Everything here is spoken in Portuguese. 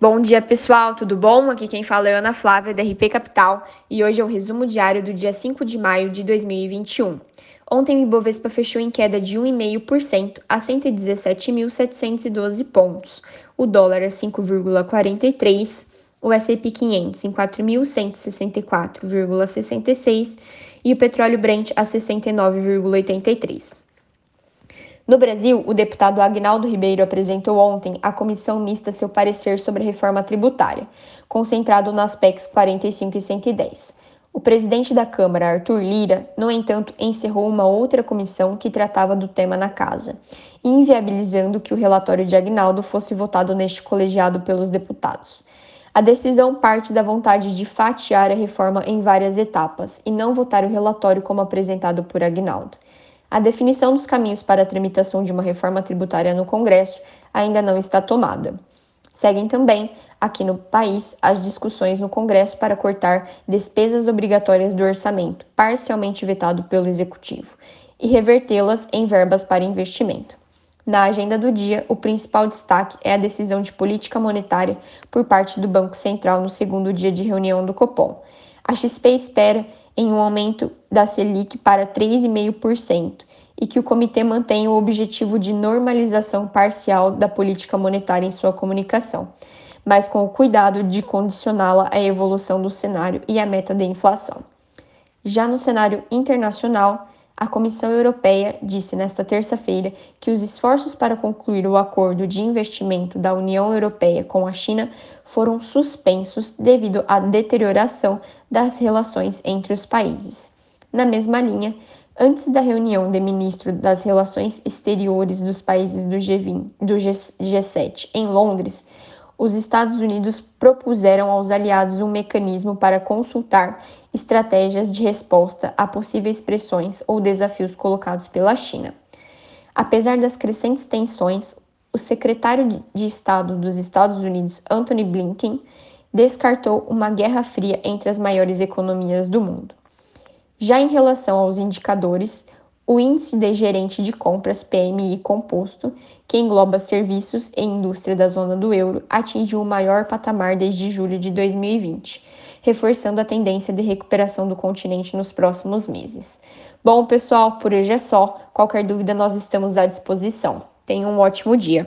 Bom dia, pessoal, tudo bom? Aqui quem fala é Ana Flávia, da RP Capital, e hoje é o resumo diário do dia 5 de maio de 2021. Ontem o Ibovespa fechou em queda de 1,5% a 117.712 pontos. O dólar a 5,43, o S&P 500 em 4.164,66 e o petróleo Brent a 69,83. No Brasil, o deputado Agnaldo Ribeiro apresentou ontem à comissão mista seu parecer sobre a reforma tributária, concentrado nas PECs 45 e 110. O presidente da Câmara, Arthur Lira, no entanto, encerrou uma outra comissão que tratava do tema na casa, inviabilizando que o relatório de Agnaldo fosse votado neste colegiado pelos deputados. A decisão parte da vontade de fatiar a reforma em várias etapas e não votar o relatório como apresentado por Agnaldo. A definição dos caminhos para a tramitação de uma reforma tributária no Congresso ainda não está tomada. Seguem também, aqui no país, as discussões no Congresso para cortar despesas obrigatórias do orçamento, parcialmente vetado pelo Executivo, e revertê-las em verbas para investimento. Na agenda do dia, o principal destaque é a decisão de política monetária por parte do Banco Central no segundo dia de reunião do Copom. A XP espera em um aumento da Selic para 3,5% e que o comitê mantenha o objetivo de normalização parcial da política monetária em sua comunicação, mas com o cuidado de condicioná-la à evolução do cenário e à meta da inflação. Já no cenário internacional, a Comissão Europeia disse nesta terça-feira que os esforços para concluir o acordo de investimento da União Europeia com a China foram suspensos devido à deterioração das relações entre os países. Na mesma linha, antes da reunião de ministros das Relações Exteriores dos países do, G20, do G7 em Londres, os Estados Unidos propuseram aos aliados um mecanismo para consultar estratégias de resposta a possíveis pressões ou desafios colocados pela China. Apesar das crescentes tensões, o secretário de Estado dos Estados Unidos, Anthony Blinken, descartou uma guerra fria entre as maiores economias do mundo. Já em relação aos indicadores, o índice de gerente de compras PMI composto, que engloba serviços e indústria da zona do euro, atingiu o maior patamar desde julho de 2020, reforçando a tendência de recuperação do continente nos próximos meses. Bom, pessoal, por hoje é só. Qualquer dúvida, nós estamos à disposição. Tenham um ótimo dia.